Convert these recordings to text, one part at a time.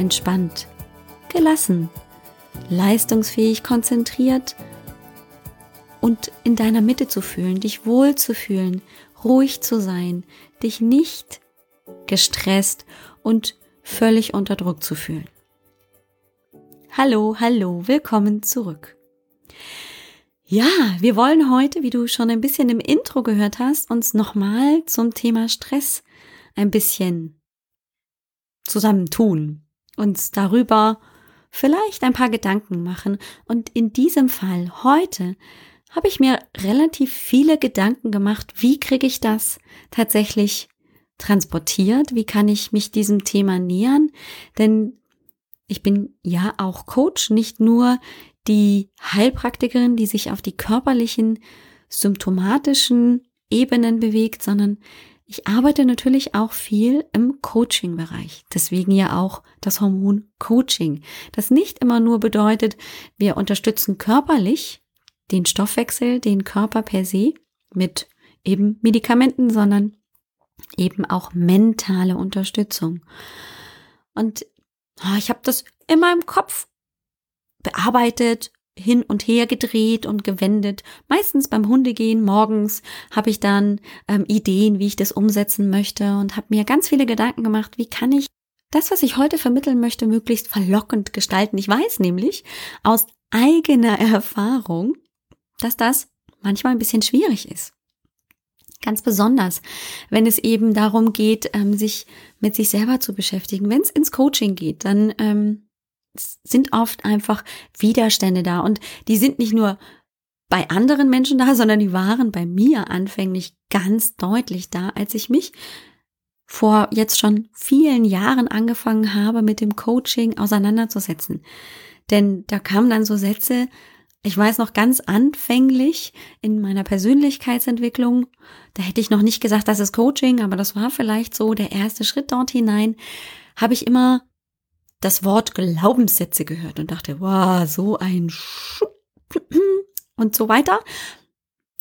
entspannt, gelassen, leistungsfähig, konzentriert und in deiner Mitte zu fühlen, dich wohl zu fühlen, ruhig zu sein, dich nicht gestresst und völlig unter Druck zu fühlen. Hallo, hallo, willkommen zurück. Ja, wir wollen heute, wie du schon ein bisschen im Intro gehört hast, uns nochmal zum Thema Stress ein bisschen zusammentun, uns darüber vielleicht ein paar Gedanken machen. Und in diesem Fall heute habe ich mir relativ viele Gedanken gemacht, wie kriege ich das tatsächlich transportiert, wie kann ich mich diesem Thema nähern, denn ich bin ja auch Coach, nicht nur die Heilpraktikerin, die sich auf die körperlichen, symptomatischen Ebenen bewegt, sondern ich arbeite natürlich auch viel im Coaching-Bereich. Deswegen ja auch das Hormon Coaching. Das nicht immer nur bedeutet, wir unterstützen körperlich den Stoffwechsel, den Körper per se mit eben Medikamenten, sondern eben auch mentale Unterstützung. Und oh, ich habe das immer im Kopf bearbeitet, hin und her gedreht und gewendet. Meistens beim Hundegehen morgens habe ich dann ähm, Ideen, wie ich das umsetzen möchte und habe mir ganz viele Gedanken gemacht, wie kann ich das, was ich heute vermitteln möchte, möglichst verlockend gestalten. Ich weiß nämlich aus eigener Erfahrung, dass das manchmal ein bisschen schwierig ist. Ganz besonders, wenn es eben darum geht, ähm, sich mit sich selber zu beschäftigen. Wenn es ins Coaching geht, dann ähm, sind oft einfach Widerstände da und die sind nicht nur bei anderen Menschen da, sondern die waren bei mir anfänglich ganz deutlich da, als ich mich vor jetzt schon vielen Jahren angefangen habe, mit dem Coaching auseinanderzusetzen. Denn da kamen dann so Sätze, ich weiß noch ganz anfänglich in meiner Persönlichkeitsentwicklung, da hätte ich noch nicht gesagt, das ist Coaching, aber das war vielleicht so der erste Schritt dort hinein, habe ich immer das Wort Glaubenssätze gehört und dachte, wow, so ein Sch und so weiter.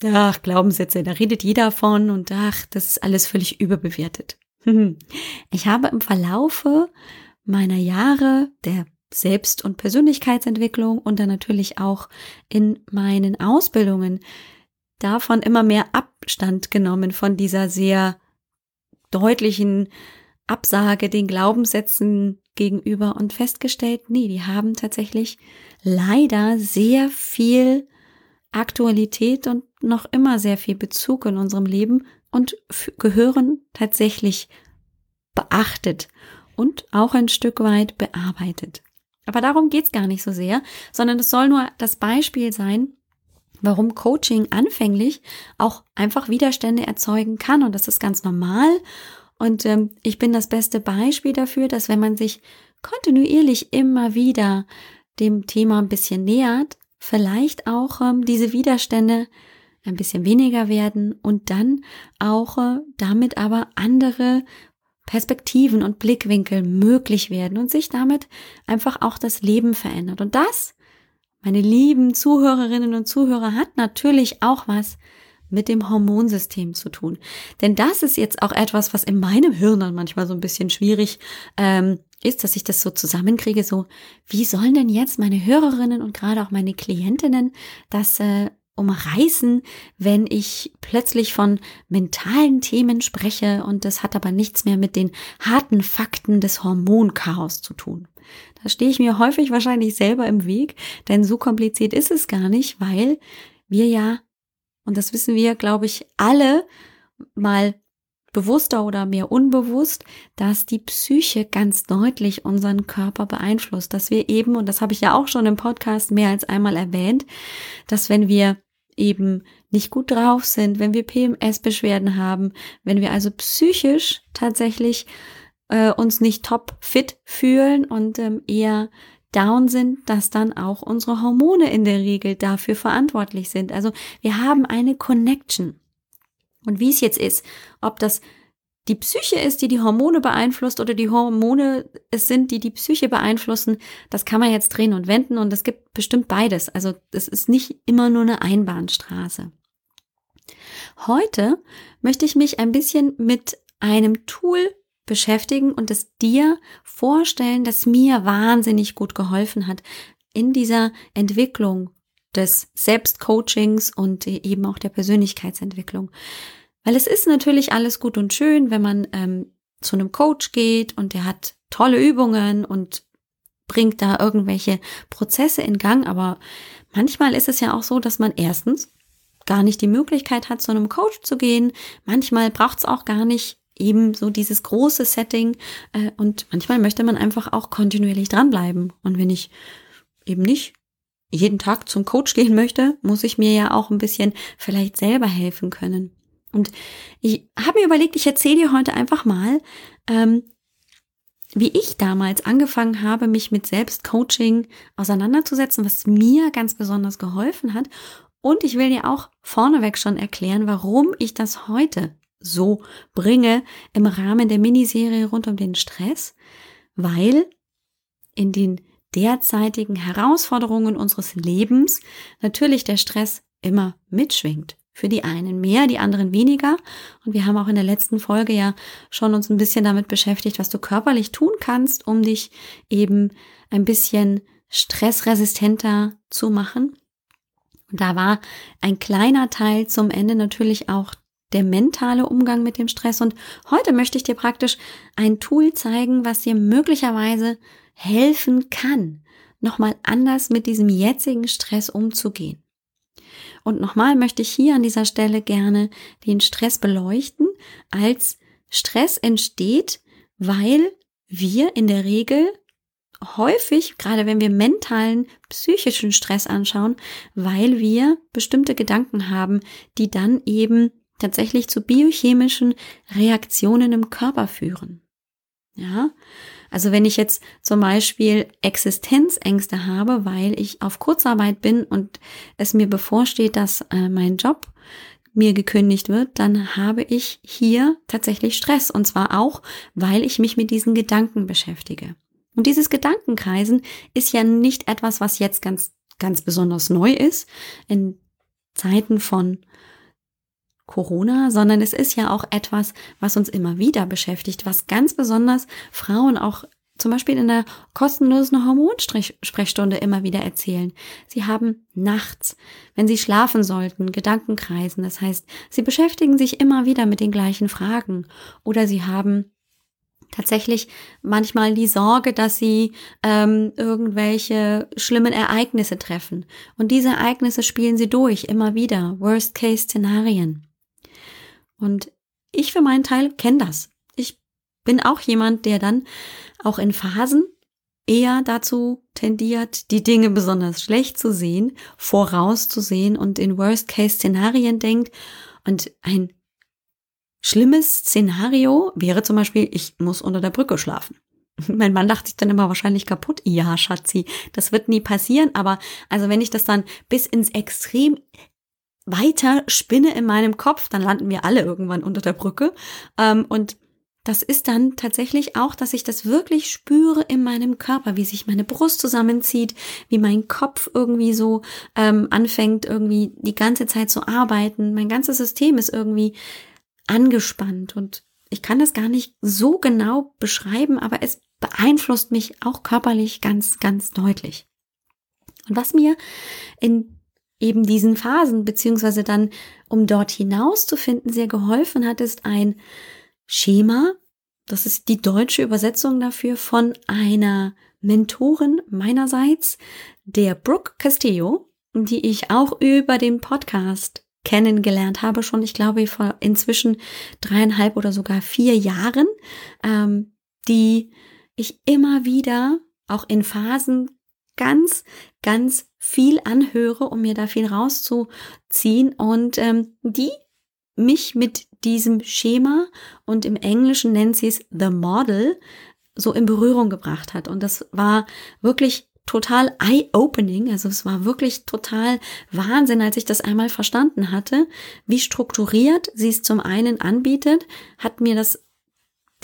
Ach, Glaubenssätze, da redet jeder von und ach, das ist alles völlig überbewertet. Ich habe im Verlaufe meiner Jahre der Selbst- und Persönlichkeitsentwicklung und dann natürlich auch in meinen Ausbildungen davon immer mehr Abstand genommen von dieser sehr deutlichen Absage den Glaubenssätzen gegenüber und festgestellt, nee, die haben tatsächlich leider sehr viel Aktualität und noch immer sehr viel Bezug in unserem Leben und gehören tatsächlich beachtet und auch ein Stück weit bearbeitet. Aber darum geht's gar nicht so sehr, sondern es soll nur das Beispiel sein, warum Coaching anfänglich auch einfach Widerstände erzeugen kann. Und das ist ganz normal und ähm, ich bin das beste Beispiel dafür, dass wenn man sich kontinuierlich immer wieder dem Thema ein bisschen nähert, vielleicht auch ähm, diese Widerstände ein bisschen weniger werden und dann auch äh, damit aber andere Perspektiven und Blickwinkel möglich werden und sich damit einfach auch das Leben verändert. Und das, meine lieben Zuhörerinnen und Zuhörer, hat natürlich auch was mit dem Hormonsystem zu tun. Denn das ist jetzt auch etwas, was in meinem Hirn dann manchmal so ein bisschen schwierig ähm, ist, dass ich das so zusammenkriege, so, wie sollen denn jetzt meine Hörerinnen und gerade auch meine Klientinnen das äh, umreißen, wenn ich plötzlich von mentalen Themen spreche und das hat aber nichts mehr mit den harten Fakten des Hormonchaos zu tun. Da stehe ich mir häufig wahrscheinlich selber im Weg, denn so kompliziert ist es gar nicht, weil wir ja und das wissen wir, glaube ich, alle mal bewusster oder mehr unbewusst, dass die Psyche ganz deutlich unseren Körper beeinflusst, dass wir eben, und das habe ich ja auch schon im Podcast mehr als einmal erwähnt, dass wenn wir eben nicht gut drauf sind, wenn wir PMS-Beschwerden haben, wenn wir also psychisch tatsächlich äh, uns nicht top fit fühlen und ähm, eher down sind, dass dann auch unsere Hormone in der Regel dafür verantwortlich sind. Also wir haben eine Connection. Und wie es jetzt ist, ob das die Psyche ist, die die Hormone beeinflusst oder die Hormone es sind, die die Psyche beeinflussen, das kann man jetzt drehen und wenden und es gibt bestimmt beides. Also es ist nicht immer nur eine Einbahnstraße. Heute möchte ich mich ein bisschen mit einem Tool beschäftigen und es dir vorstellen, das mir wahnsinnig gut geholfen hat in dieser Entwicklung des Selbstcoachings und eben auch der Persönlichkeitsentwicklung. Weil es ist natürlich alles gut und schön, wenn man ähm, zu einem Coach geht und der hat tolle Übungen und bringt da irgendwelche Prozesse in Gang, aber manchmal ist es ja auch so, dass man erstens gar nicht die Möglichkeit hat, zu einem Coach zu gehen. Manchmal braucht es auch gar nicht eben so dieses große Setting äh, und manchmal möchte man einfach auch kontinuierlich dranbleiben. Und wenn ich eben nicht jeden Tag zum Coach gehen möchte, muss ich mir ja auch ein bisschen vielleicht selber helfen können. Und ich habe mir überlegt, ich erzähle dir heute einfach mal, ähm, wie ich damals angefangen habe, mich mit Selbstcoaching auseinanderzusetzen, was mir ganz besonders geholfen hat. Und ich will dir auch vorneweg schon erklären, warum ich das heute so bringe im Rahmen der Miniserie rund um den Stress, weil in den derzeitigen Herausforderungen unseres Lebens natürlich der Stress immer mitschwingt. Für die einen mehr, die anderen weniger. Und wir haben auch in der letzten Folge ja schon uns ein bisschen damit beschäftigt, was du körperlich tun kannst, um dich eben ein bisschen stressresistenter zu machen. Und da war ein kleiner Teil zum Ende natürlich auch der mentale Umgang mit dem Stress. Und heute möchte ich dir praktisch ein Tool zeigen, was dir möglicherweise helfen kann, nochmal anders mit diesem jetzigen Stress umzugehen. Und nochmal möchte ich hier an dieser Stelle gerne den Stress beleuchten, als Stress entsteht, weil wir in der Regel häufig, gerade wenn wir mentalen, psychischen Stress anschauen, weil wir bestimmte Gedanken haben, die dann eben tatsächlich zu biochemischen Reaktionen im Körper führen. Ja, also wenn ich jetzt zum Beispiel Existenzängste habe, weil ich auf Kurzarbeit bin und es mir bevorsteht, dass äh, mein Job mir gekündigt wird, dann habe ich hier tatsächlich Stress. Und zwar auch, weil ich mich mit diesen Gedanken beschäftige. Und dieses Gedankenkreisen ist ja nicht etwas, was jetzt ganz, ganz besonders neu ist. In Zeiten von Corona, sondern es ist ja auch etwas, was uns immer wieder beschäftigt, was ganz besonders Frauen auch zum Beispiel in der kostenlosen Hormonsprechstunde immer wieder erzählen. Sie haben nachts, wenn sie schlafen sollten, Gedankenkreisen. Das heißt, sie beschäftigen sich immer wieder mit den gleichen Fragen. Oder sie haben tatsächlich manchmal die Sorge, dass sie ähm, irgendwelche schlimmen Ereignisse treffen. Und diese Ereignisse spielen sie durch, immer wieder. Worst-Case-Szenarien. Und ich für meinen Teil kenne das. Ich bin auch jemand, der dann auch in Phasen eher dazu tendiert, die Dinge besonders schlecht zu sehen, vorauszusehen und in Worst-Case-Szenarien denkt. Und ein schlimmes Szenario wäre zum Beispiel, ich muss unter der Brücke schlafen. Mein Mann dachte sich dann immer wahrscheinlich kaputt. Ja, Schatzi, das wird nie passieren. Aber also wenn ich das dann bis ins Extrem weiter spinne in meinem Kopf, dann landen wir alle irgendwann unter der Brücke. Ähm, und das ist dann tatsächlich auch, dass ich das wirklich spüre in meinem Körper, wie sich meine Brust zusammenzieht, wie mein Kopf irgendwie so ähm, anfängt, irgendwie die ganze Zeit zu arbeiten. Mein ganzes System ist irgendwie angespannt und ich kann das gar nicht so genau beschreiben, aber es beeinflusst mich auch körperlich ganz, ganz deutlich. Und was mir in eben diesen Phasen, beziehungsweise dann, um dort hinaus zu finden, sehr geholfen hat, ist ein Schema, das ist die deutsche Übersetzung dafür von einer Mentorin meinerseits, der Brooke Castillo, die ich auch über den Podcast kennengelernt habe, schon, ich glaube, vor inzwischen dreieinhalb oder sogar vier Jahren, ähm, die ich immer wieder auch in Phasen ganz, ganz viel anhöre, um mir da viel rauszuziehen und ähm, die mich mit diesem Schema und im Englischen nennt sie es The Model so in Berührung gebracht hat. Und das war wirklich total eye-opening. Also es war wirklich total Wahnsinn, als ich das einmal verstanden hatte, wie strukturiert sie es zum einen anbietet, hat mir das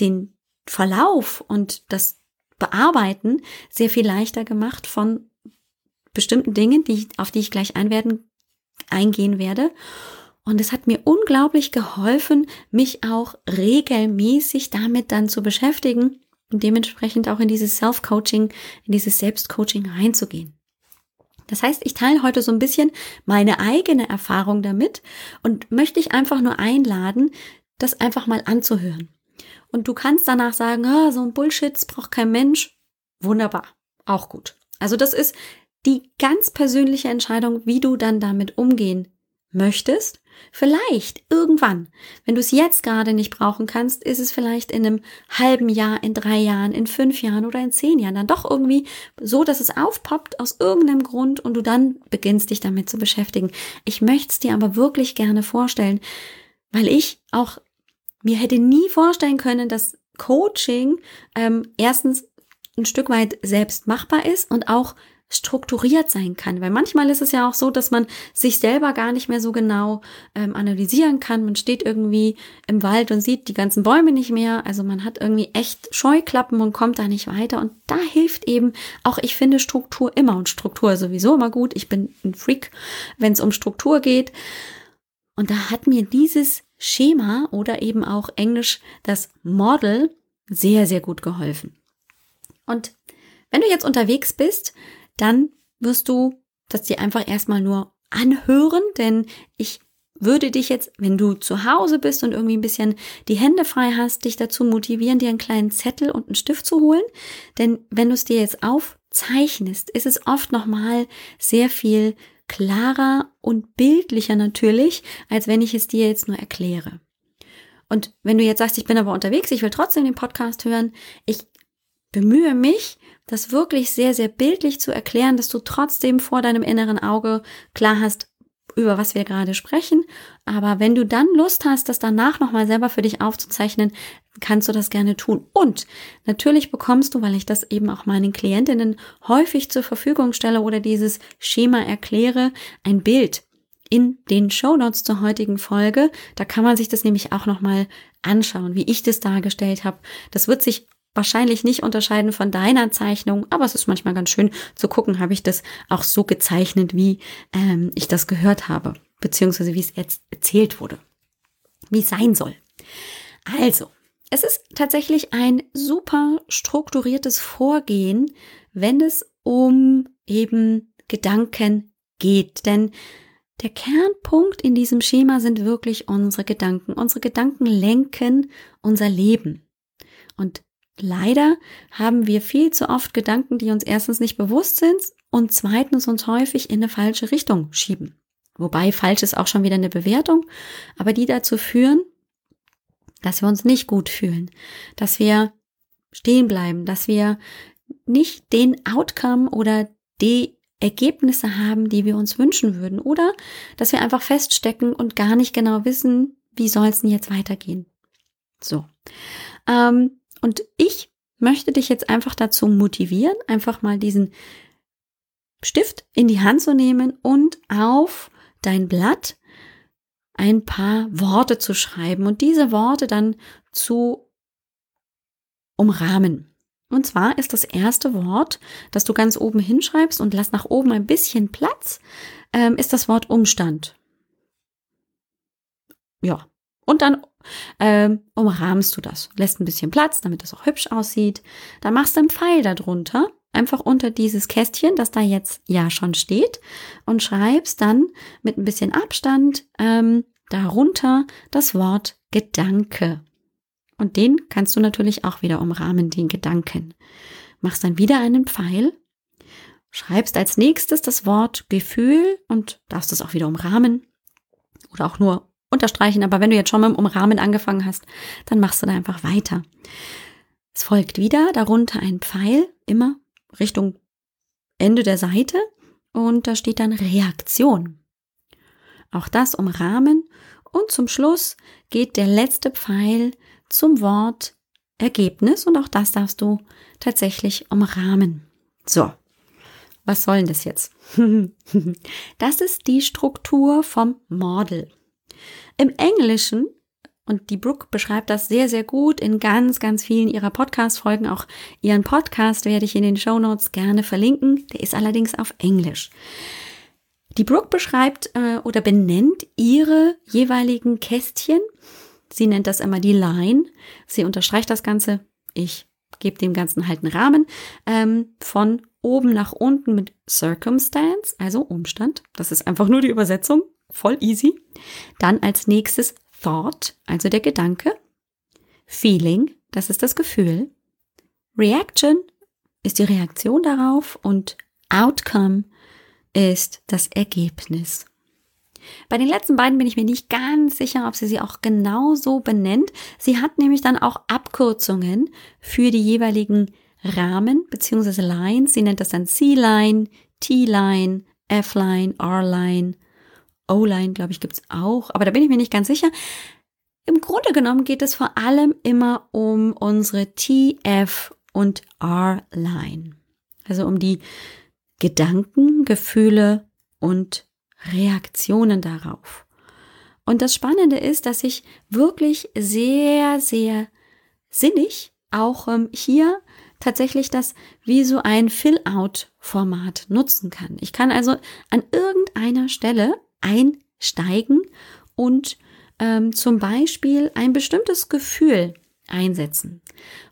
den Verlauf und das Bearbeiten sehr viel leichter gemacht von bestimmten Dingen, die, auf die ich gleich einwerden, eingehen werde. Und es hat mir unglaublich geholfen, mich auch regelmäßig damit dann zu beschäftigen und dementsprechend auch in dieses Self-Coaching, in dieses Selbstcoaching reinzugehen. Das heißt, ich teile heute so ein bisschen meine eigene Erfahrung damit und möchte dich einfach nur einladen, das einfach mal anzuhören. Und du kannst danach sagen, oh, so ein Bullshit, braucht kein Mensch. Wunderbar, auch gut. Also das ist die ganz persönliche Entscheidung, wie du dann damit umgehen möchtest. Vielleicht irgendwann, wenn du es jetzt gerade nicht brauchen kannst, ist es vielleicht in einem halben Jahr, in drei Jahren, in fünf Jahren oder in zehn Jahren dann doch irgendwie so, dass es aufpoppt aus irgendeinem Grund und du dann beginnst dich damit zu beschäftigen. Ich möchte es dir aber wirklich gerne vorstellen, weil ich auch mir hätte nie vorstellen können, dass Coaching ähm, erstens ein Stück weit selbst machbar ist und auch strukturiert sein kann. Weil manchmal ist es ja auch so, dass man sich selber gar nicht mehr so genau ähm, analysieren kann. Man steht irgendwie im Wald und sieht die ganzen Bäume nicht mehr. Also man hat irgendwie echt Scheuklappen und kommt da nicht weiter. Und da hilft eben auch, ich finde Struktur immer und Struktur sowieso immer gut. Ich bin ein Freak, wenn es um Struktur geht. Und da hat mir dieses Schema oder eben auch Englisch das Model sehr, sehr gut geholfen. Und wenn du jetzt unterwegs bist, dann wirst du das dir einfach erstmal nur anhören, denn ich würde dich jetzt, wenn du zu Hause bist und irgendwie ein bisschen die Hände frei hast, dich dazu motivieren, dir einen kleinen Zettel und einen Stift zu holen. Denn wenn du es dir jetzt aufzeichnest, ist es oft nochmal sehr viel klarer und bildlicher natürlich, als wenn ich es dir jetzt nur erkläre. Und wenn du jetzt sagst, ich bin aber unterwegs, ich will trotzdem den Podcast hören, ich bemühe mich, das wirklich sehr, sehr bildlich zu erklären, dass du trotzdem vor deinem inneren Auge klar hast, über was wir gerade sprechen. Aber wenn du dann Lust hast, das danach nochmal selber für dich aufzuzeichnen, kannst du das gerne tun. Und natürlich bekommst du, weil ich das eben auch meinen Klientinnen häufig zur Verfügung stelle oder dieses Schema erkläre, ein Bild in den Show Notes zur heutigen Folge. Da kann man sich das nämlich auch nochmal anschauen, wie ich das dargestellt habe. Das wird sich wahrscheinlich nicht unterscheiden von deiner Zeichnung, aber es ist manchmal ganz schön zu gucken, habe ich das auch so gezeichnet, wie ähm, ich das gehört habe, beziehungsweise wie es jetzt erzählt wurde, wie es sein soll. Also, es ist tatsächlich ein super strukturiertes Vorgehen, wenn es um eben Gedanken geht, denn der Kernpunkt in diesem Schema sind wirklich unsere Gedanken. Unsere Gedanken lenken unser Leben. Und Leider haben wir viel zu oft Gedanken, die uns erstens nicht bewusst sind und zweitens uns häufig in eine falsche Richtung schieben. Wobei falsch ist auch schon wieder eine Bewertung, aber die dazu führen, dass wir uns nicht gut fühlen, dass wir stehen bleiben, dass wir nicht den Outcome oder die Ergebnisse haben, die wir uns wünschen würden oder dass wir einfach feststecken und gar nicht genau wissen, wie soll es denn jetzt weitergehen. So. Ähm, und ich möchte dich jetzt einfach dazu motivieren, einfach mal diesen Stift in die Hand zu nehmen und auf dein Blatt ein paar Worte zu schreiben und diese Worte dann zu umrahmen. Und zwar ist das erste Wort, das du ganz oben hinschreibst und lass nach oben ein bisschen Platz, ähm, ist das Wort Umstand. Ja. Und dann ähm, umrahmst du das. Lässt ein bisschen Platz, damit das auch hübsch aussieht. Dann machst du einen Pfeil darunter, einfach unter dieses Kästchen, das da jetzt ja schon steht, und schreibst dann mit ein bisschen Abstand ähm, darunter das Wort Gedanke. Und den kannst du natürlich auch wieder umrahmen, den Gedanken. Machst dann wieder einen Pfeil, schreibst als nächstes das Wort Gefühl und darfst es auch wieder umrahmen oder auch nur unterstreichen, aber wenn du jetzt schon mit dem Umrahmen angefangen hast, dann machst du da einfach weiter. Es folgt wieder darunter ein Pfeil, immer Richtung Ende der Seite und da steht dann Reaktion. Auch das umrahmen Und zum Schluss geht der letzte Pfeil zum Wort Ergebnis und auch das darfst du tatsächlich umrahmen. So, was soll denn das jetzt? das ist die Struktur vom Model. Im Englischen, und die Brooke beschreibt das sehr, sehr gut in ganz, ganz vielen ihrer Podcast-Folgen, auch ihren Podcast werde ich in den Show Notes gerne verlinken, der ist allerdings auf Englisch. Die Brooke beschreibt äh, oder benennt ihre jeweiligen Kästchen. Sie nennt das immer die Line. Sie unterstreicht das Ganze. Ich gebe dem Ganzen halt einen Rahmen ähm, von oben nach unten mit Circumstance, also Umstand. Das ist einfach nur die Übersetzung, voll easy. Dann als nächstes Thought, also der Gedanke. Feeling, das ist das Gefühl. Reaction ist die Reaktion darauf und Outcome ist das Ergebnis. Bei den letzten beiden bin ich mir nicht ganz sicher, ob sie sie auch genau so benennt. Sie hat nämlich dann auch Abkürzungen für die jeweiligen Rahmen bzw. Lines. Sie nennt das dann C-Line, T-Line, F-Line, R-Line, O-Line, glaube ich, gibt's auch. Aber da bin ich mir nicht ganz sicher. Im Grunde genommen geht es vor allem immer um unsere T, F und R-Line. Also um die Gedanken, Gefühle und Reaktionen darauf. Und das Spannende ist, dass ich wirklich sehr, sehr sinnig auch ähm, hier tatsächlich das wie so ein Fill-out-Format nutzen kann. Ich kann also an irgendeiner Stelle einsteigen und ähm, zum Beispiel ein bestimmtes Gefühl einsetzen.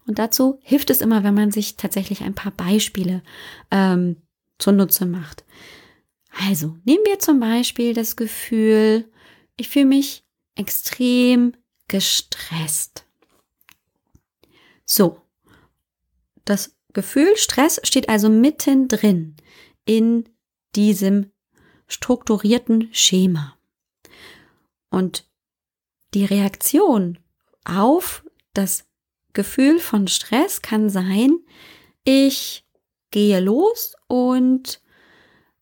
Und dazu hilft es immer, wenn man sich tatsächlich ein paar Beispiele ähm, zunutze macht. Also nehmen wir zum Beispiel das Gefühl, ich fühle mich extrem gestresst. So, das Gefühl Stress steht also mittendrin in diesem strukturierten Schema. Und die Reaktion auf das Gefühl von Stress kann sein, ich gehe los und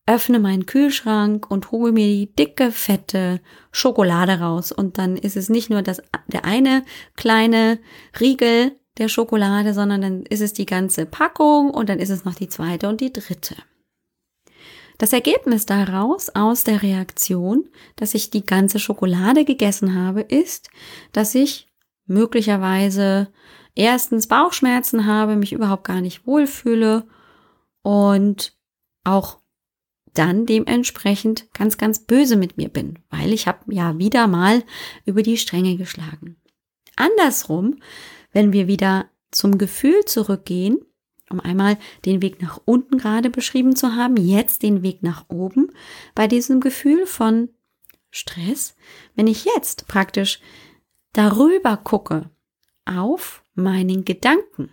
öffne meinen Kühlschrank und hole mir die dicke, fette Schokolade raus. Und dann ist es nicht nur das, der eine kleine Riegel, der Schokolade, sondern dann ist es die ganze Packung und dann ist es noch die zweite und die dritte. Das Ergebnis daraus aus der Reaktion, dass ich die ganze Schokolade gegessen habe, ist, dass ich möglicherweise erstens Bauchschmerzen habe, mich überhaupt gar nicht wohlfühle und auch dann dementsprechend ganz, ganz böse mit mir bin, weil ich habe ja wieder mal über die Stränge geschlagen. Andersrum wenn wir wieder zum Gefühl zurückgehen, um einmal den Weg nach unten gerade beschrieben zu haben, jetzt den Weg nach oben, bei diesem Gefühl von Stress, wenn ich jetzt praktisch darüber gucke auf meinen Gedanken,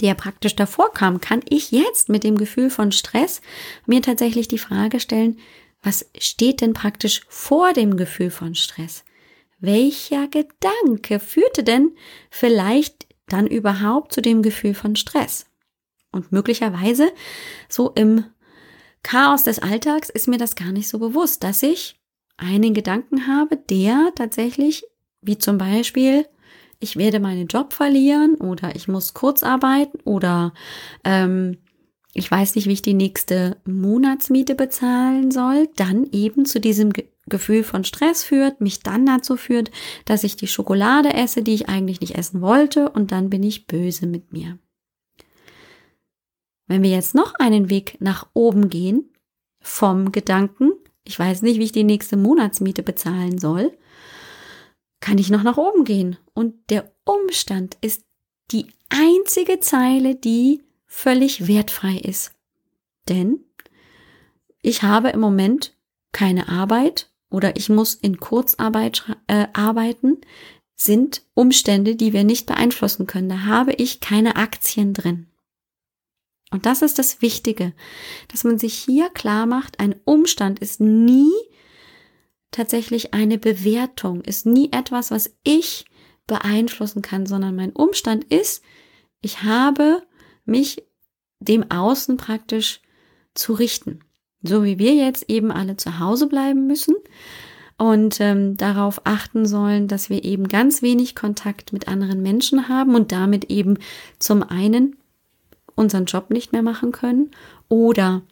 der praktisch davor kam, kann ich jetzt mit dem Gefühl von Stress mir tatsächlich die Frage stellen, was steht denn praktisch vor dem Gefühl von Stress? welcher Gedanke führte denn vielleicht dann überhaupt zu dem Gefühl von Stress? Und möglicherweise so im Chaos des Alltags ist mir das gar nicht so bewusst, dass ich einen Gedanken habe, der tatsächlich, wie zum Beispiel, ich werde meinen Job verlieren oder ich muss kurz arbeiten oder ähm, ich weiß nicht, wie ich die nächste Monatsmiete bezahlen soll, dann eben zu diesem Gefühl von Stress führt, mich dann dazu führt, dass ich die Schokolade esse, die ich eigentlich nicht essen wollte, und dann bin ich böse mit mir. Wenn wir jetzt noch einen Weg nach oben gehen, vom Gedanken, ich weiß nicht, wie ich die nächste Monatsmiete bezahlen soll, kann ich noch nach oben gehen. Und der Umstand ist die einzige Zeile, die völlig wertfrei ist. Denn ich habe im Moment keine Arbeit oder ich muss in Kurzarbeit äh, arbeiten, sind Umstände, die wir nicht beeinflussen können. Da habe ich keine Aktien drin. Und das ist das Wichtige, dass man sich hier klar macht, ein Umstand ist nie tatsächlich eine Bewertung, ist nie etwas, was ich beeinflussen kann, sondern mein Umstand ist, ich habe mich dem Außen praktisch zu richten. So wie wir jetzt eben alle zu Hause bleiben müssen und ähm, darauf achten sollen, dass wir eben ganz wenig Kontakt mit anderen Menschen haben und damit eben zum einen unseren Job nicht mehr machen können oder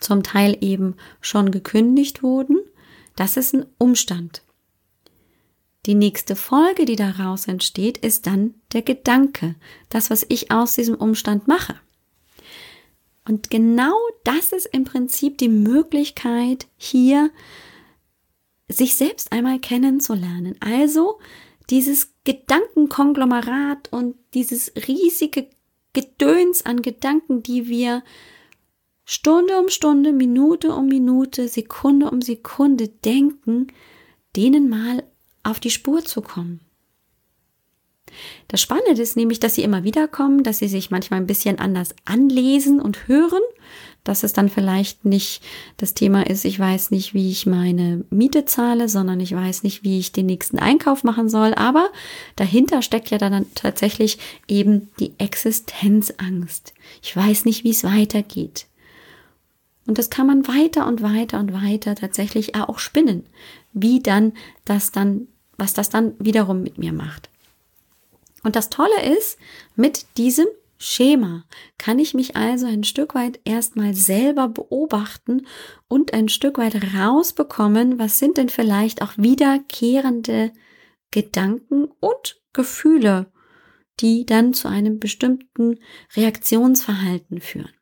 zum Teil eben schon gekündigt wurden. Das ist ein Umstand. Die nächste Folge, die daraus entsteht, ist dann der Gedanke, das, was ich aus diesem Umstand mache. Und genau das ist im Prinzip die Möglichkeit, hier sich selbst einmal kennenzulernen. Also dieses Gedankenkonglomerat und dieses riesige Gedöns an Gedanken, die wir Stunde um Stunde, Minute um Minute, Sekunde um Sekunde denken, denen mal auf die Spur zu kommen. Das Spannende ist nämlich, dass sie immer wieder kommen, dass sie sich manchmal ein bisschen anders anlesen und hören, dass es dann vielleicht nicht das Thema ist, ich weiß nicht, wie ich meine Miete zahle, sondern ich weiß nicht, wie ich den nächsten Einkauf machen soll. Aber dahinter steckt ja dann tatsächlich eben die Existenzangst. Ich weiß nicht, wie es weitergeht. Und das kann man weiter und weiter und weiter tatsächlich auch spinnen, wie dann das dann, was das dann wiederum mit mir macht. Und das Tolle ist, mit diesem Schema kann ich mich also ein Stück weit erstmal selber beobachten und ein Stück weit rausbekommen, was sind denn vielleicht auch wiederkehrende Gedanken und Gefühle, die dann zu einem bestimmten Reaktionsverhalten führen.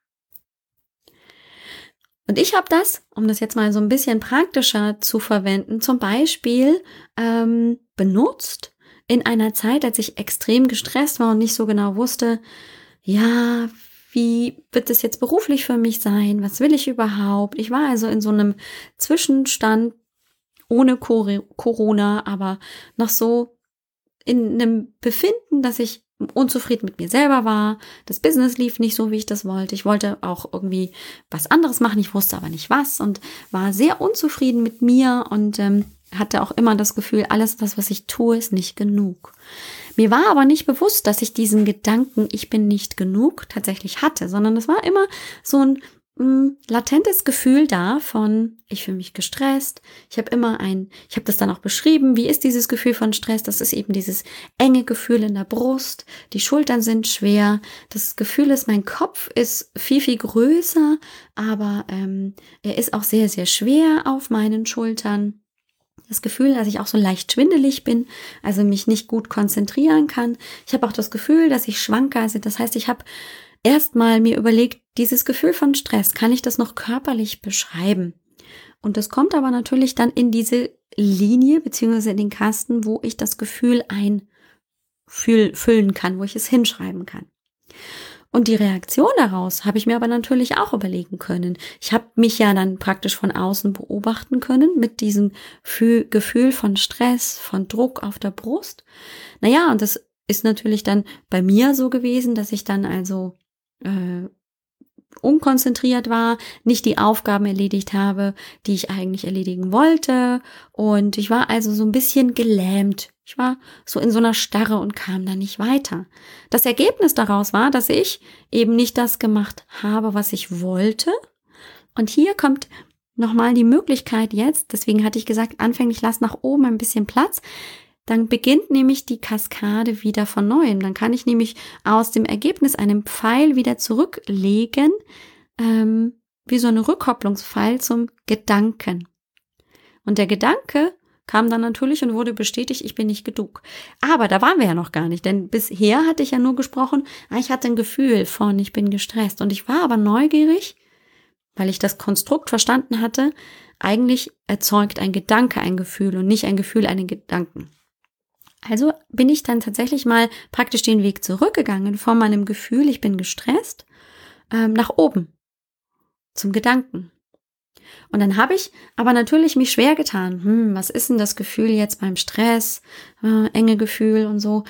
Und ich habe das, um das jetzt mal so ein bisschen praktischer zu verwenden, zum Beispiel ähm, benutzt in einer Zeit, als ich extrem gestresst war und nicht so genau wusste, ja, wie wird es jetzt beruflich für mich sein? Was will ich überhaupt? Ich war also in so einem Zwischenstand ohne Corona, aber noch so in einem Befinden, dass ich unzufrieden mit mir selber war. Das Business lief nicht so, wie ich das wollte. Ich wollte auch irgendwie was anderes machen. Ich wusste aber nicht was und war sehr unzufrieden mit mir und ähm, hatte auch immer das Gefühl, alles das, was ich tue, ist nicht genug. Mir war aber nicht bewusst, dass ich diesen Gedanken, ich bin nicht genug, tatsächlich hatte, sondern es war immer so ein mh, latentes Gefühl da von, ich fühle mich gestresst. Ich habe immer ein, ich habe das dann auch beschrieben, wie ist dieses Gefühl von Stress? Das ist eben dieses enge Gefühl in der Brust, die Schultern sind schwer. Das Gefühl ist, mein Kopf ist viel, viel größer, aber ähm, er ist auch sehr, sehr schwer auf meinen Schultern das Gefühl, dass ich auch so leicht schwindelig bin, also mich nicht gut konzentrieren kann. Ich habe auch das Gefühl, dass ich schwanke. Also das heißt, ich habe erstmal mir überlegt, dieses Gefühl von Stress, kann ich das noch körperlich beschreiben? Und das kommt aber natürlich dann in diese Linie beziehungsweise in den Kasten, wo ich das Gefühl einfüllen kann, wo ich es hinschreiben kann. Und die Reaktion daraus habe ich mir aber natürlich auch überlegen können. Ich habe mich ja dann praktisch von außen beobachten können mit diesem Gefühl von Stress, von Druck auf der Brust. Naja, und das ist natürlich dann bei mir so gewesen, dass ich dann also äh, unkonzentriert war, nicht die Aufgaben erledigt habe, die ich eigentlich erledigen wollte. Und ich war also so ein bisschen gelähmt. Ich war so in so einer Starre und kam da nicht weiter. Das Ergebnis daraus war, dass ich eben nicht das gemacht habe, was ich wollte. Und hier kommt nochmal die Möglichkeit jetzt, deswegen hatte ich gesagt, anfänglich lass nach oben ein bisschen Platz, dann beginnt nämlich die Kaskade wieder von neuem. Dann kann ich nämlich aus dem Ergebnis einen Pfeil wieder zurücklegen, ähm, wie so eine Rückkopplungspfeil zum Gedanken. Und der Gedanke kam dann natürlich und wurde bestätigt, ich bin nicht genug. Aber da waren wir ja noch gar nicht, denn bisher hatte ich ja nur gesprochen, ah, ich hatte ein Gefühl von, ich bin gestresst. Und ich war aber neugierig, weil ich das Konstrukt verstanden hatte, eigentlich erzeugt ein Gedanke ein Gefühl und nicht ein Gefühl einen Gedanken. Also bin ich dann tatsächlich mal praktisch den Weg zurückgegangen von meinem Gefühl, ich bin gestresst, ähm, nach oben zum Gedanken. Und dann habe ich aber natürlich mich schwer getan. Hm, was ist denn das Gefühl jetzt beim Stress, äh, enge Gefühl und so.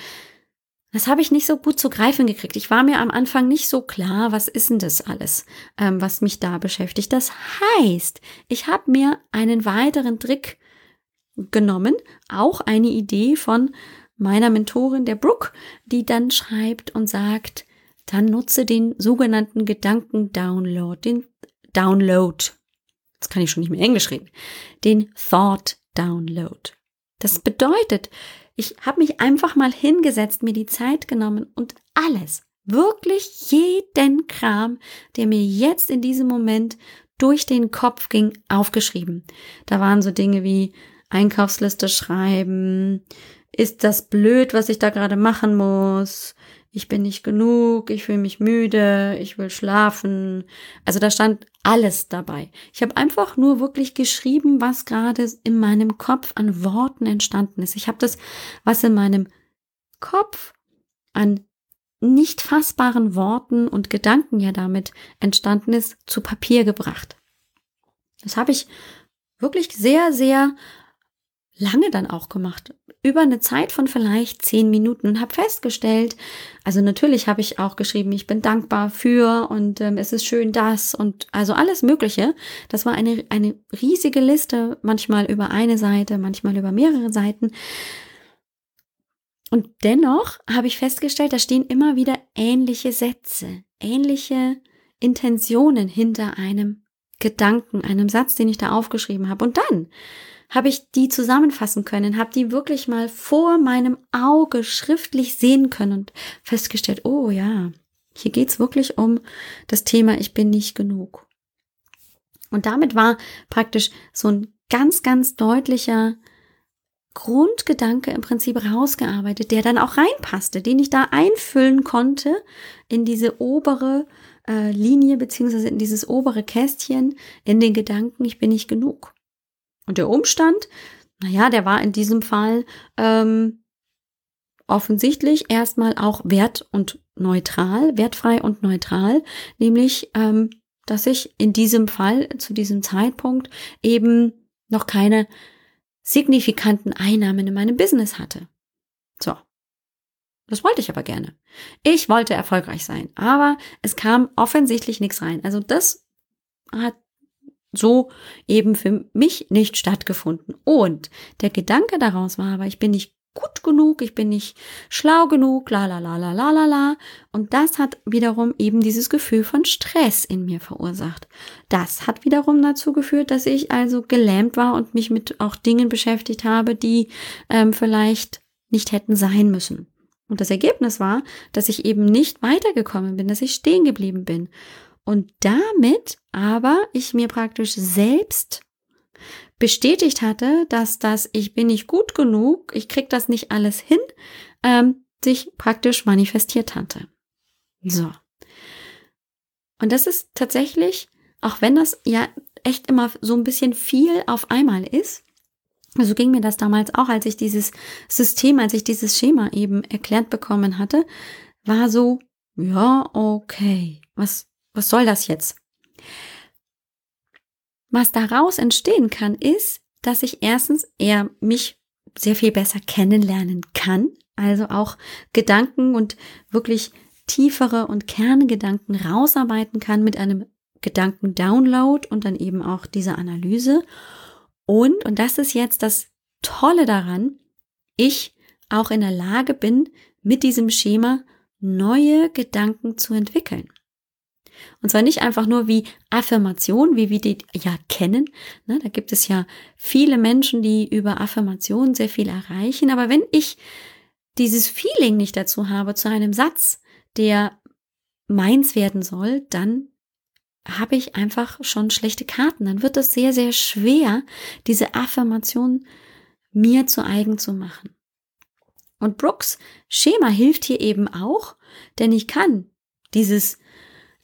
Das habe ich nicht so gut zu greifen gekriegt. Ich war mir am Anfang nicht so klar, was ist denn das alles, ähm, was mich da beschäftigt. Das heißt, ich habe mir einen weiteren Trick genommen. Auch eine Idee von meiner Mentorin, der Brooke, die dann schreibt und sagt, dann nutze den sogenannten Gedanken-Download, den Download. Jetzt kann ich schon nicht mehr Englisch reden. Den Thought Download. Das bedeutet, ich habe mich einfach mal hingesetzt, mir die Zeit genommen und alles, wirklich jeden Kram, der mir jetzt in diesem Moment durch den Kopf ging, aufgeschrieben. Da waren so Dinge wie Einkaufsliste schreiben, ist das blöd, was ich da gerade machen muss, ich bin nicht genug, ich fühle mich müde, ich will schlafen. Also da stand alles dabei. Ich habe einfach nur wirklich geschrieben, was gerade in meinem Kopf an Worten entstanden ist. Ich habe das, was in meinem Kopf an nicht fassbaren Worten und Gedanken ja damit entstanden ist, zu Papier gebracht. Das habe ich wirklich sehr, sehr lange dann auch gemacht. Über eine Zeit von vielleicht zehn Minuten und habe festgestellt, also natürlich habe ich auch geschrieben, ich bin dankbar für und ähm, es ist schön das und also alles Mögliche. Das war eine, eine riesige Liste, manchmal über eine Seite, manchmal über mehrere Seiten. Und dennoch habe ich festgestellt, da stehen immer wieder ähnliche Sätze, ähnliche Intentionen hinter einem Gedanken, einem Satz, den ich da aufgeschrieben habe. Und dann habe ich die zusammenfassen können, habe die wirklich mal vor meinem Auge schriftlich sehen können und festgestellt, oh ja, hier geht's wirklich um das Thema, ich bin nicht genug. Und damit war praktisch so ein ganz, ganz deutlicher Grundgedanke im Prinzip rausgearbeitet, der dann auch reinpasste, den ich da einfüllen konnte in diese obere äh, Linie beziehungsweise in dieses obere Kästchen, in den Gedanken, ich bin nicht genug. Und der Umstand, naja, der war in diesem Fall ähm, offensichtlich erstmal auch wert und neutral, wertfrei und neutral, nämlich, ähm, dass ich in diesem Fall zu diesem Zeitpunkt eben noch keine signifikanten Einnahmen in meinem Business hatte. So. Das wollte ich aber gerne. Ich wollte erfolgreich sein, aber es kam offensichtlich nichts rein. Also das hat so eben für mich nicht stattgefunden. Und der Gedanke daraus war aber, ich bin nicht gut genug, ich bin nicht schlau genug, la la la la la la la. Und das hat wiederum eben dieses Gefühl von Stress in mir verursacht. Das hat wiederum dazu geführt, dass ich also gelähmt war und mich mit auch Dingen beschäftigt habe, die ähm, vielleicht nicht hätten sein müssen. Und das Ergebnis war, dass ich eben nicht weitergekommen bin, dass ich stehen geblieben bin. Und damit aber ich mir praktisch selbst bestätigt hatte, dass das ich bin nicht gut genug, ich krieg das nicht alles hin, ähm, sich praktisch manifestiert hatte. So. Und das ist tatsächlich, auch wenn das ja echt immer so ein bisschen viel auf einmal ist, so ging mir das damals auch, als ich dieses System, als ich dieses Schema eben erklärt bekommen hatte, war so, ja, okay, was was soll das jetzt? Was daraus entstehen kann, ist, dass ich erstens eher mich sehr viel besser kennenlernen kann, also auch Gedanken und wirklich tiefere und Kerngedanken rausarbeiten kann mit einem Gedanken-Download und dann eben auch diese Analyse. Und, und das ist jetzt das Tolle daran, ich auch in der Lage bin, mit diesem Schema neue Gedanken zu entwickeln. Und zwar nicht einfach nur wie Affirmation, wie wir die ja kennen. Ne, da gibt es ja viele Menschen, die über Affirmation sehr viel erreichen. Aber wenn ich dieses Feeling nicht dazu habe, zu einem Satz, der meins werden soll, dann habe ich einfach schon schlechte Karten. Dann wird es sehr, sehr schwer, diese Affirmation mir zu eigen zu machen. Und Brooks Schema hilft hier eben auch, denn ich kann dieses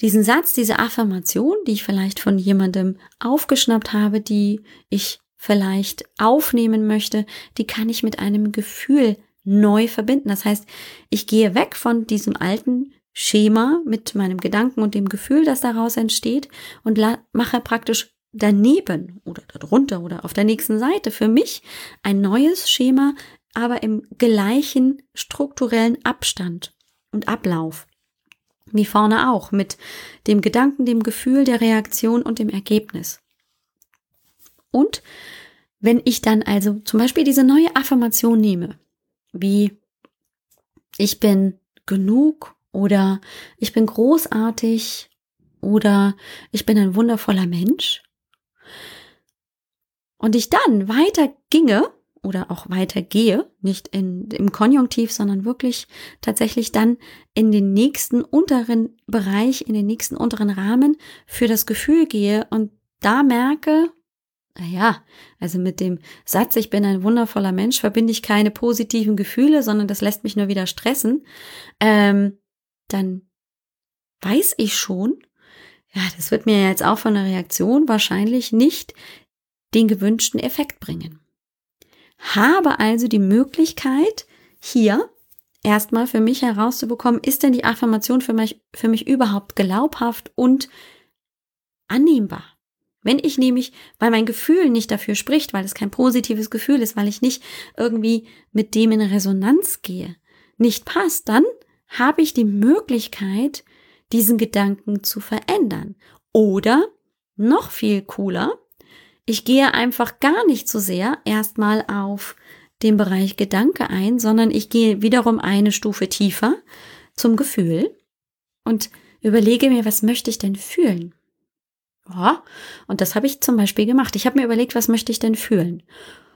diesen Satz, diese Affirmation, die ich vielleicht von jemandem aufgeschnappt habe, die ich vielleicht aufnehmen möchte, die kann ich mit einem Gefühl neu verbinden. Das heißt, ich gehe weg von diesem alten Schema mit meinem Gedanken und dem Gefühl, das daraus entsteht und mache praktisch daneben oder darunter oder auf der nächsten Seite für mich ein neues Schema, aber im gleichen strukturellen Abstand und Ablauf. Wie vorne auch, mit dem Gedanken, dem Gefühl, der Reaktion und dem Ergebnis. Und wenn ich dann also zum Beispiel diese neue Affirmation nehme, wie ich bin genug oder ich bin großartig oder ich bin ein wundervoller Mensch, Und ich dann weiter ginge oder auch weiter gehe, nicht in, im Konjunktiv, sondern wirklich tatsächlich dann in den nächsten unteren Bereich, in den nächsten unteren Rahmen für das Gefühl gehe und da merke, naja, also mit dem Satz, ich bin ein wundervoller Mensch, verbinde ich keine positiven Gefühle, sondern das lässt mich nur wieder stressen, ähm, dann weiß ich schon, ja, das wird mir jetzt auch von der Reaktion wahrscheinlich nicht den gewünschten Effekt bringen. Habe also die Möglichkeit, hier erstmal für mich herauszubekommen, ist denn die Affirmation für mich, für mich überhaupt glaubhaft und annehmbar? Wenn ich nämlich, weil mein Gefühl nicht dafür spricht, weil es kein positives Gefühl ist, weil ich nicht irgendwie mit dem in Resonanz gehe, nicht passt, dann habe ich die Möglichkeit, diesen Gedanken zu verändern. Oder noch viel cooler, ich gehe einfach gar nicht so sehr erstmal auf den Bereich Gedanke ein, sondern ich gehe wiederum eine Stufe tiefer zum Gefühl und überlege mir, was möchte ich denn fühlen? Ja, und das habe ich zum Beispiel gemacht. Ich habe mir überlegt, was möchte ich denn fühlen?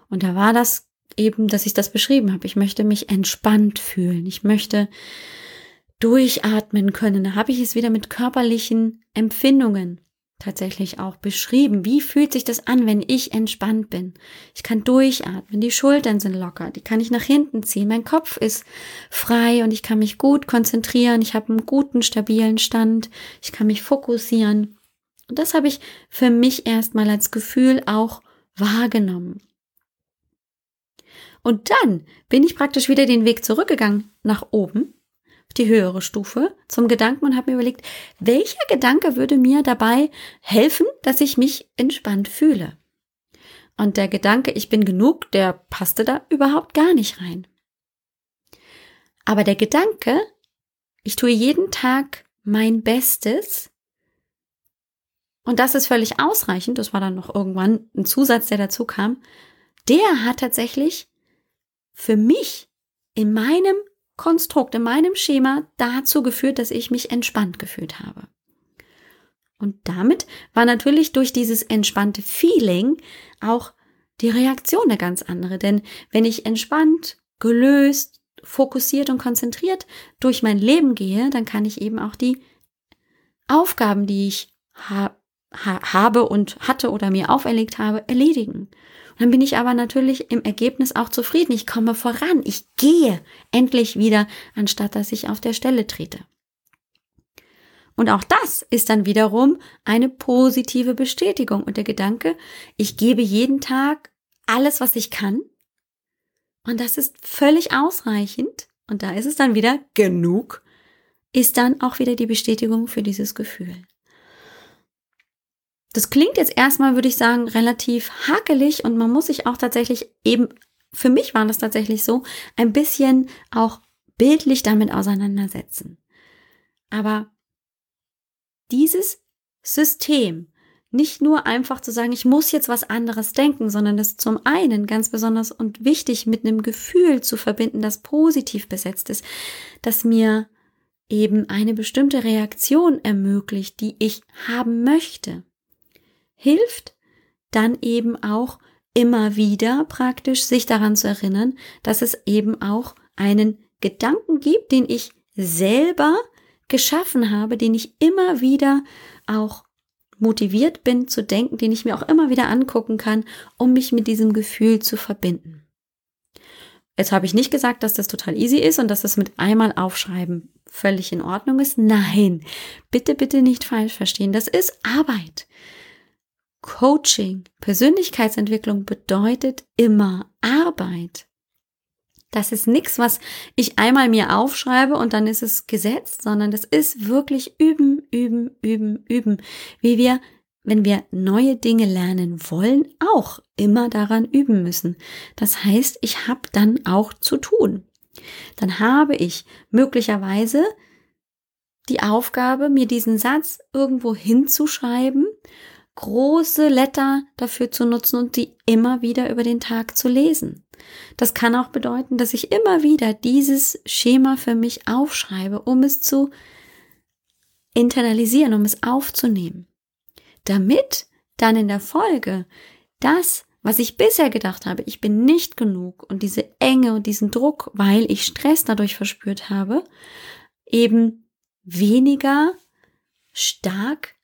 Und da war das eben, dass ich das beschrieben habe. Ich möchte mich entspannt fühlen. Ich möchte durchatmen können. Da habe ich es wieder mit körperlichen Empfindungen tatsächlich auch beschrieben. Wie fühlt sich das an, wenn ich entspannt bin? Ich kann durchatmen, die Schultern sind locker, die kann ich nach hinten ziehen, mein Kopf ist frei und ich kann mich gut konzentrieren, ich habe einen guten, stabilen Stand, ich kann mich fokussieren. Und das habe ich für mich erstmal als Gefühl auch wahrgenommen. Und dann bin ich praktisch wieder den Weg zurückgegangen nach oben die höhere Stufe zum Gedanken und habe mir überlegt, welcher Gedanke würde mir dabei helfen, dass ich mich entspannt fühle. Und der Gedanke, ich bin genug, der passte da überhaupt gar nicht rein. Aber der Gedanke, ich tue jeden Tag mein Bestes und das ist völlig ausreichend, das war dann noch irgendwann ein Zusatz, der dazu kam, der hat tatsächlich für mich in meinem Konstrukt in meinem Schema dazu geführt, dass ich mich entspannt gefühlt habe. Und damit war natürlich durch dieses entspannte Feeling auch die Reaktion eine ganz andere. Denn wenn ich entspannt, gelöst, fokussiert und konzentriert durch mein Leben gehe, dann kann ich eben auch die Aufgaben, die ich ha ha habe und hatte oder mir auferlegt habe, erledigen dann bin ich aber natürlich im Ergebnis auch zufrieden. Ich komme voran. Ich gehe endlich wieder, anstatt dass ich auf der Stelle trete. Und auch das ist dann wiederum eine positive Bestätigung und der Gedanke, ich gebe jeden Tag alles, was ich kann. Und das ist völlig ausreichend. Und da ist es dann wieder genug, ist dann auch wieder die Bestätigung für dieses Gefühl. Das klingt jetzt erstmal, würde ich sagen, relativ hakelig und man muss sich auch tatsächlich eben, für mich war das tatsächlich so, ein bisschen auch bildlich damit auseinandersetzen. Aber dieses System, nicht nur einfach zu sagen, ich muss jetzt was anderes denken, sondern das zum einen ganz besonders und wichtig mit einem Gefühl zu verbinden, das positiv besetzt ist, das mir eben eine bestimmte Reaktion ermöglicht, die ich haben möchte hilft dann eben auch immer wieder praktisch sich daran zu erinnern, dass es eben auch einen Gedanken gibt, den ich selber geschaffen habe, den ich immer wieder auch motiviert bin zu denken, den ich mir auch immer wieder angucken kann, um mich mit diesem Gefühl zu verbinden. Jetzt habe ich nicht gesagt, dass das total easy ist und dass das mit einmal aufschreiben völlig in Ordnung ist. Nein, bitte, bitte nicht falsch verstehen. Das ist Arbeit. Coaching, Persönlichkeitsentwicklung bedeutet immer Arbeit. Das ist nichts, was ich einmal mir aufschreibe und dann ist es gesetzt, sondern das ist wirklich üben, üben, üben, üben. Wie wir, wenn wir neue Dinge lernen wollen, auch immer daran üben müssen. Das heißt, ich habe dann auch zu tun. Dann habe ich möglicherweise die Aufgabe, mir diesen Satz irgendwo hinzuschreiben große Letter dafür zu nutzen und die immer wieder über den Tag zu lesen. Das kann auch bedeuten, dass ich immer wieder dieses Schema für mich aufschreibe, um es zu internalisieren, um es aufzunehmen. Damit dann in der Folge das, was ich bisher gedacht habe, ich bin nicht genug und diese Enge und diesen Druck, weil ich Stress dadurch verspürt habe, eben weniger stark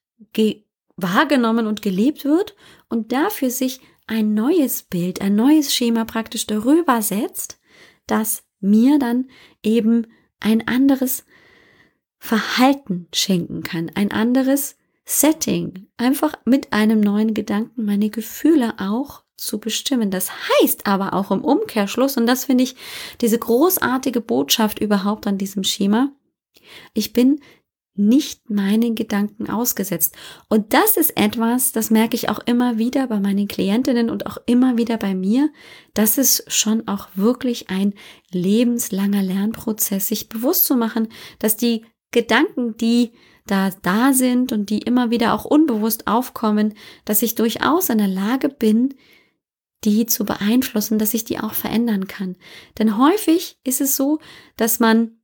wahrgenommen und gelebt wird und dafür sich ein neues Bild, ein neues Schema praktisch darüber setzt, das mir dann eben ein anderes Verhalten schenken kann, ein anderes Setting, einfach mit einem neuen Gedanken meine Gefühle auch zu bestimmen. Das heißt aber auch im Umkehrschluss, und das finde ich diese großartige Botschaft überhaupt an diesem Schema, ich bin nicht meinen Gedanken ausgesetzt. Und das ist etwas, das merke ich auch immer wieder bei meinen Klientinnen und auch immer wieder bei mir. Das ist schon auch wirklich ein lebenslanger Lernprozess, sich bewusst zu machen, dass die Gedanken, die da da sind und die immer wieder auch unbewusst aufkommen, dass ich durchaus in der Lage bin, die zu beeinflussen, dass ich die auch verändern kann. Denn häufig ist es so, dass man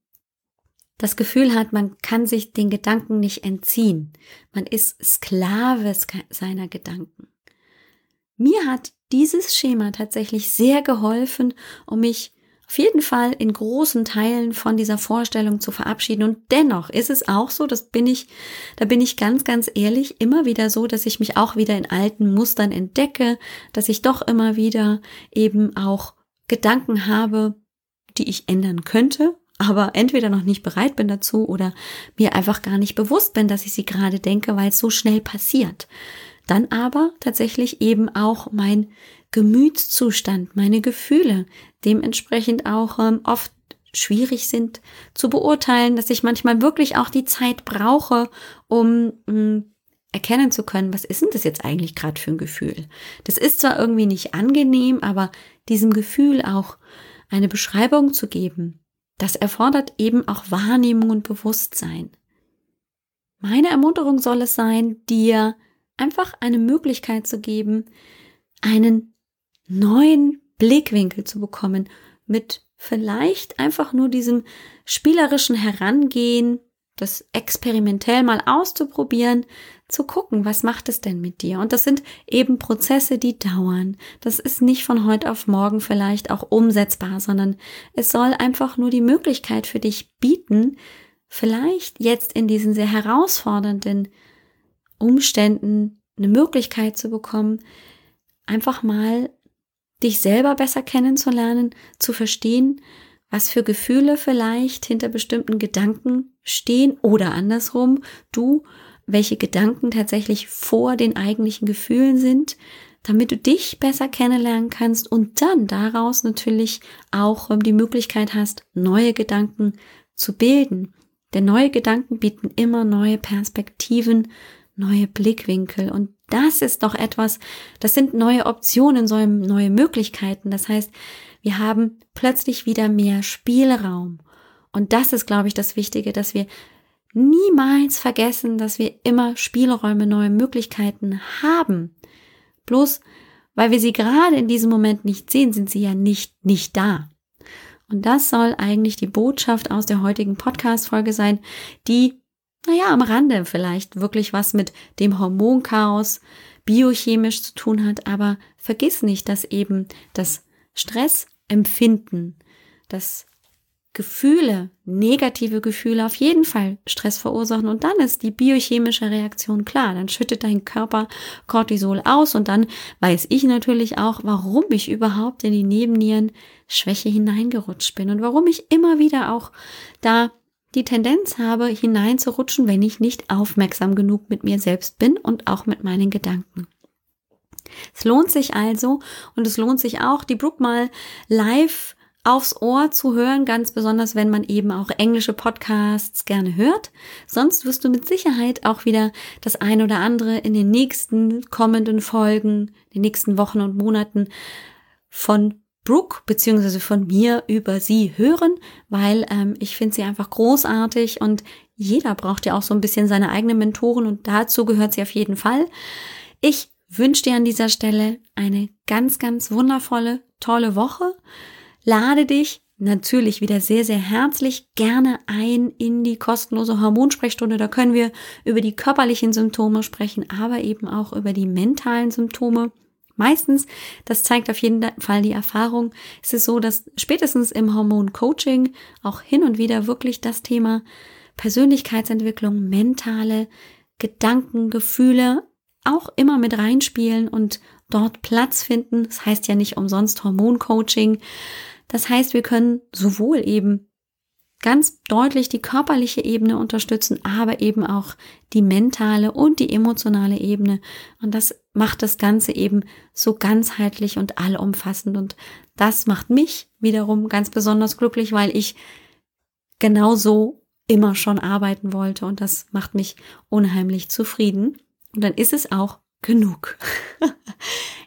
das Gefühl hat, man kann sich den Gedanken nicht entziehen. Man ist Sklave seiner Gedanken. Mir hat dieses Schema tatsächlich sehr geholfen, um mich auf jeden Fall in großen Teilen von dieser Vorstellung zu verabschieden. Und dennoch ist es auch so, das bin ich, da bin ich ganz, ganz ehrlich, immer wieder so, dass ich mich auch wieder in alten Mustern entdecke, dass ich doch immer wieder eben auch Gedanken habe, die ich ändern könnte, aber entweder noch nicht bereit bin dazu oder mir einfach gar nicht bewusst bin, dass ich sie gerade denke, weil es so schnell passiert. Dann aber tatsächlich eben auch mein Gemütszustand, meine Gefühle dementsprechend auch ähm, oft schwierig sind zu beurteilen, dass ich manchmal wirklich auch die Zeit brauche, um mh, hm, erkennen zu können, was ist denn das jetzt eigentlich gerade für ein Gefühl? Das ist zwar irgendwie nicht angenehm, aber diesem Gefühl auch eine Beschreibung zu geben, das erfordert eben auch Wahrnehmung und Bewusstsein. Meine Ermunterung soll es sein, dir einfach eine Möglichkeit zu geben, einen neuen Blickwinkel zu bekommen, mit vielleicht einfach nur diesem spielerischen Herangehen, das experimentell mal auszuprobieren, zu gucken, was macht es denn mit dir? Und das sind eben Prozesse, die dauern. Das ist nicht von heute auf morgen vielleicht auch umsetzbar, sondern es soll einfach nur die Möglichkeit für dich bieten, vielleicht jetzt in diesen sehr herausfordernden Umständen eine Möglichkeit zu bekommen, einfach mal dich selber besser kennenzulernen, zu verstehen, was für Gefühle vielleicht hinter bestimmten Gedanken stehen oder andersrum, du welche Gedanken tatsächlich vor den eigentlichen Gefühlen sind, damit du dich besser kennenlernen kannst und dann daraus natürlich auch ähm, die Möglichkeit hast, neue Gedanken zu bilden. Denn neue Gedanken bieten immer neue Perspektiven, neue Blickwinkel und das ist doch etwas, das sind neue Optionen, neue Möglichkeiten. Das heißt, wir haben plötzlich wieder mehr Spielraum. Und das ist, glaube ich, das Wichtige, dass wir niemals vergessen, dass wir immer Spielräume, neue Möglichkeiten haben. Bloß weil wir sie gerade in diesem Moment nicht sehen, sind sie ja nicht, nicht da. Und das soll eigentlich die Botschaft aus der heutigen Podcast-Folge sein, die, naja, am Rande vielleicht wirklich was mit dem Hormonchaos biochemisch zu tun hat, aber vergiss nicht, dass eben das Stressempfinden, das Gefühle, negative Gefühle auf jeden Fall Stress verursachen und dann ist die biochemische Reaktion klar. Dann schüttet dein Körper Cortisol aus und dann weiß ich natürlich auch, warum ich überhaupt in die Nebennieren Schwäche hineingerutscht bin und warum ich immer wieder auch da die Tendenz habe, hineinzurutschen, wenn ich nicht aufmerksam genug mit mir selbst bin und auch mit meinen Gedanken. Es lohnt sich also und es lohnt sich auch, die Brooke mal live aufs Ohr zu hören, ganz besonders wenn man eben auch englische Podcasts gerne hört. Sonst wirst du mit Sicherheit auch wieder das ein oder andere in den nächsten kommenden Folgen, den nächsten Wochen und Monaten von Brooke beziehungsweise von mir über sie hören, weil ähm, ich finde sie einfach großartig und jeder braucht ja auch so ein bisschen seine eigenen Mentoren und dazu gehört sie auf jeden Fall. Ich wünsche dir an dieser Stelle eine ganz, ganz wundervolle, tolle Woche lade dich natürlich wieder sehr, sehr herzlich gerne ein in die kostenlose Hormonsprechstunde. Da können wir über die körperlichen Symptome sprechen, aber eben auch über die mentalen Symptome. Meistens, das zeigt auf jeden Fall die Erfahrung, ist es so, dass spätestens im Hormon-Coaching auch hin und wieder wirklich das Thema Persönlichkeitsentwicklung, mentale Gedanken, Gefühle auch immer mit reinspielen und dort Platz finden. Das heißt ja nicht umsonst Hormoncoaching. Das heißt, wir können sowohl eben ganz deutlich die körperliche Ebene unterstützen, aber eben auch die mentale und die emotionale Ebene. Und das macht das Ganze eben so ganzheitlich und allumfassend. Und das macht mich wiederum ganz besonders glücklich, weil ich genauso immer schon arbeiten wollte. Und das macht mich unheimlich zufrieden. Und dann ist es auch genug.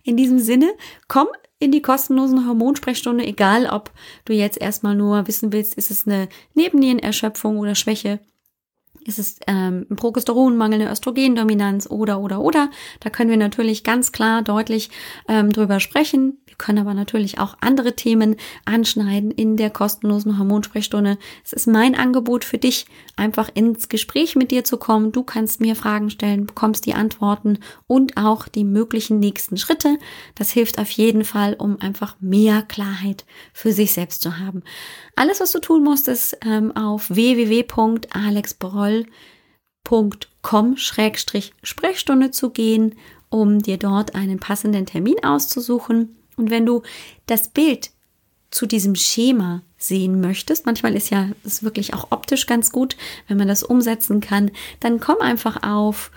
In diesem Sinne, komm in die kostenlosen Hormonsprechstunde, egal ob du jetzt erstmal nur wissen willst, ist es eine Nebennierenerschöpfung oder Schwäche, ist es ähm, ein Progesteronmangel, eine Östrogendominanz oder, oder, oder. Da können wir natürlich ganz klar, deutlich ähm, drüber sprechen. Wir können aber natürlich auch andere Themen anschneiden in der kostenlosen Hormonsprechstunde. Es ist mein Angebot für dich, einfach ins Gespräch mit dir zu kommen. Du kannst mir Fragen stellen, bekommst die Antworten und auch die möglichen nächsten Schritte. Das hilft auf jeden Fall, um einfach mehr Klarheit für sich selbst zu haben. Alles, was du tun musst, ist ähm, auf www.alexbroll.com-sprechstunde zu gehen, um dir dort einen passenden Termin auszusuchen. Und wenn du das Bild zu diesem Schema sehen möchtest, manchmal ist ja das wirklich auch optisch ganz gut, wenn man das umsetzen kann, dann komm einfach auf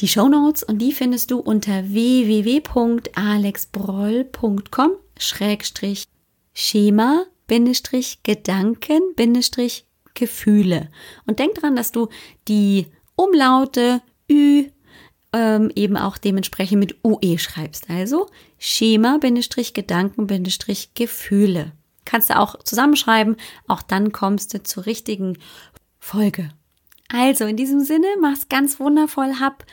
die Show Notes und die findest du unter www.alexbroll.com-schema Bindestrich Gedanken, Bindestrich Gefühle. Und denk dran, dass du die Umlaute Ü ähm, eben auch dementsprechend mit UE schreibst. Also Schema, Bindestrich Gedanken, Bindestrich Gefühle. Kannst du auch zusammenschreiben, auch dann kommst du zur richtigen Folge. Also in diesem Sinne, mach's ganz wundervoll, hab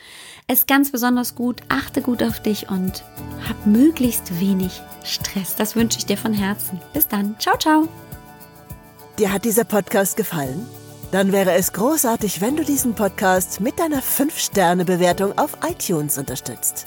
es ganz besonders gut, achte gut auf dich und hab möglichst wenig Stress. Das wünsche ich dir von Herzen. Bis dann. Ciao, ciao. Dir hat dieser Podcast gefallen? Dann wäre es großartig, wenn du diesen Podcast mit deiner 5-Sterne-Bewertung auf iTunes unterstützt.